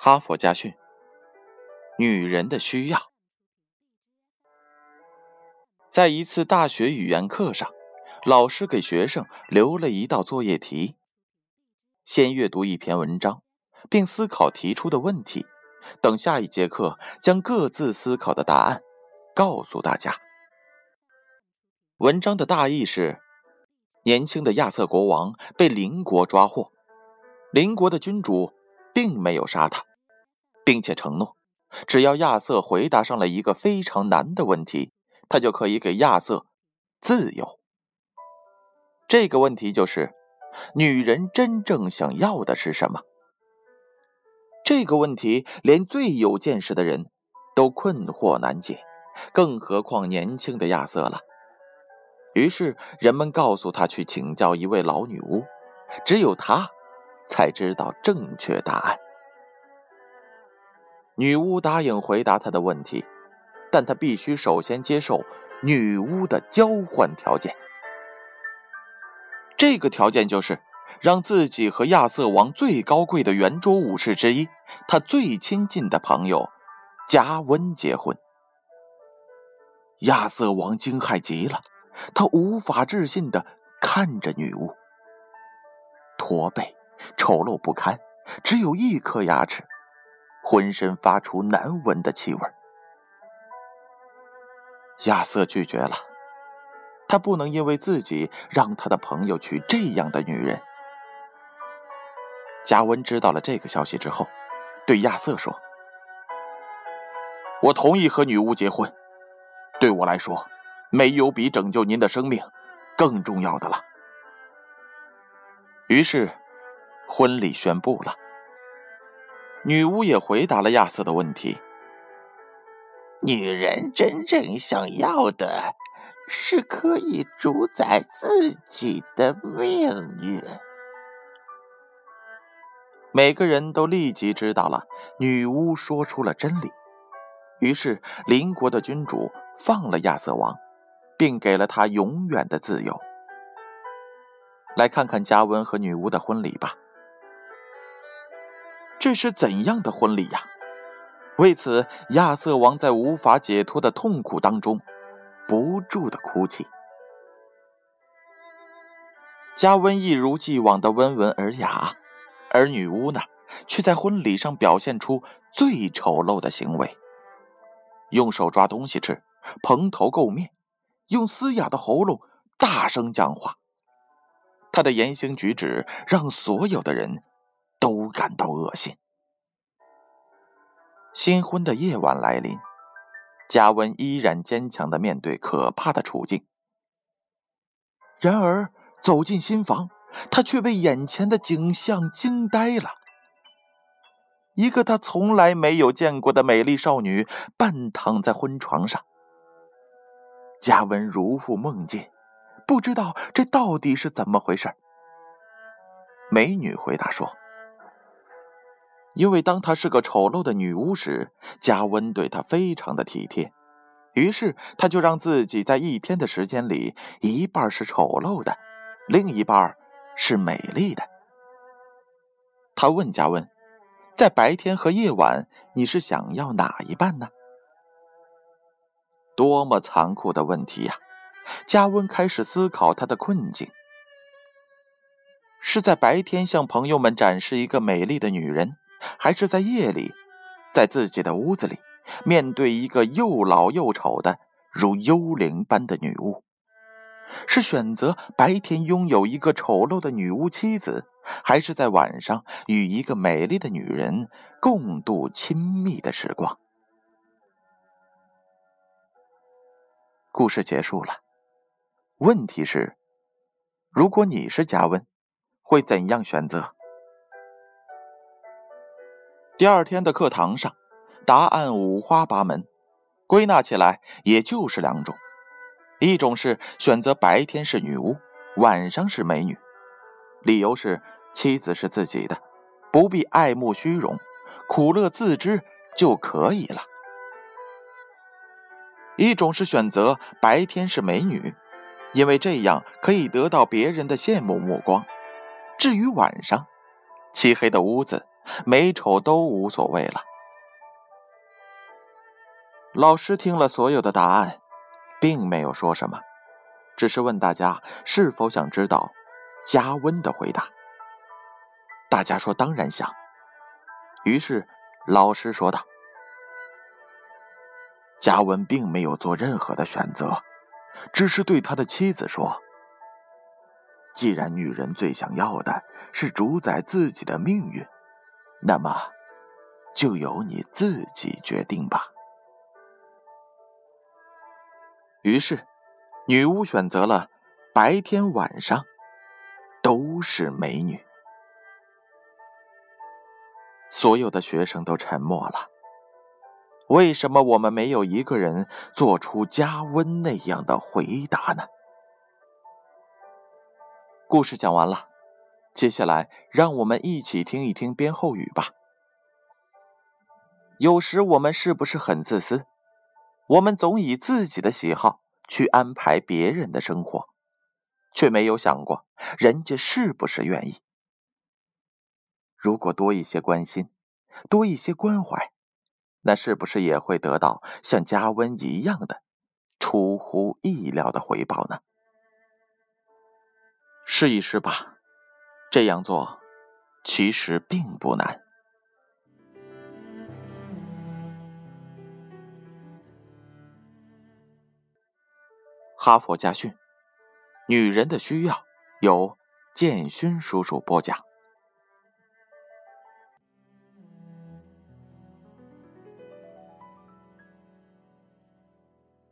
哈佛家训：女人的需要。在一次大学语言课上，老师给学生留了一道作业题：先阅读一篇文章，并思考提出的问题。等下一节课，将各自思考的答案告诉大家。文章的大意是：年轻的亚瑟国王被邻国抓获，邻国的君主并没有杀他，并且承诺，只要亚瑟回答上了一个非常难的问题，他就可以给亚瑟自由。这个问题就是：女人真正想要的是什么？这个问题连最有见识的人都困惑难解，更何况年轻的亚瑟了。于是人们告诉他去请教一位老女巫，只有他才知道正确答案。女巫答应回答他的问题，但他必须首先接受女巫的交换条件。这个条件就是让自己和亚瑟王最高贵的圆桌武士之一，他最亲近的朋友加温结婚。亚瑟王惊骇极了。他无法置信的看着女巫，驼背、丑陋不堪，只有一颗牙齿，浑身发出难闻的气味。亚瑟拒绝了，他不能因为自己让他的朋友娶这样的女人。加温知道了这个消息之后，对亚瑟说：“我同意和女巫结婚，对我来说。”没有比拯救您的生命更重要的了。于是，婚礼宣布了。女巫也回答了亚瑟的问题：女人真正想要的是可以主宰自己的命运。每个人都立即知道了女巫说出了真理。于是，邻国的君主放了亚瑟王。并给了他永远的自由。来看看加温和女巫的婚礼吧。这是怎样的婚礼呀？为此，亚瑟王在无法解脱的痛苦当中不住的哭泣。加温一如既往的温文尔雅，而女巫呢，却在婚礼上表现出最丑陋的行为：用手抓东西吃，蓬头垢面。用嘶哑的喉咙大声讲话，他的言行举止让所有的人都感到恶心。新婚的夜晚来临，加温依然坚强的面对可怕的处境。然而走进新房，他却被眼前的景象惊呆了：一个他从来没有见过的美丽少女半躺在婚床上。嘉文如复梦境，不知道这到底是怎么回事。美女回答说：“因为当她是个丑陋的女巫时，加温对她非常的体贴，于是他就让自己在一天的时间里，一半是丑陋的，另一半是美丽的。”他问加温：“在白天和夜晚，你是想要哪一半呢？”多么残酷的问题呀！加温开始思考他的困境：是在白天向朋友们展示一个美丽的女人，还是在夜里，在自己的屋子里面对一个又老又丑的如幽灵般的女巫？是选择白天拥有一个丑陋的女巫妻子，还是在晚上与一个美丽的女人共度亲密的时光？故事结束了。问题是，如果你是加温，会怎样选择？第二天的课堂上，答案五花八门，归纳起来也就是两种：一种是选择白天是女巫，晚上是美女，理由是妻子是自己的，不必爱慕虚荣，苦乐自知就可以了。一种是选择白天是美女，因为这样可以得到别人的羡慕目光；至于晚上，漆黑的屋子美丑都无所谓了。老师听了所有的答案，并没有说什么，只是问大家是否想知道加温的回答。大家说当然想。于是老师说道：“加温并没有做任何的选择，只是对他的妻子说：‘既然女人最想要的是主宰自己的命运，那么就由你自己决定吧。’”于是，女巫选择了白天晚上都是美女。所有的学生都沉默了。为什么我们没有一个人做出加温那样的回答呢？故事讲完了，接下来让我们一起听一听编后语吧。有时我们是不是很自私？我们总以自己的喜好去安排别人的生活，却没有想过人家是不是愿意。如果多一些关心，多一些关怀，那是不是也会得到像加温一样的出乎意料的回报呢？试一试吧，这样做其实并不难。哈佛家训：女人的需要由建勋叔叔播讲。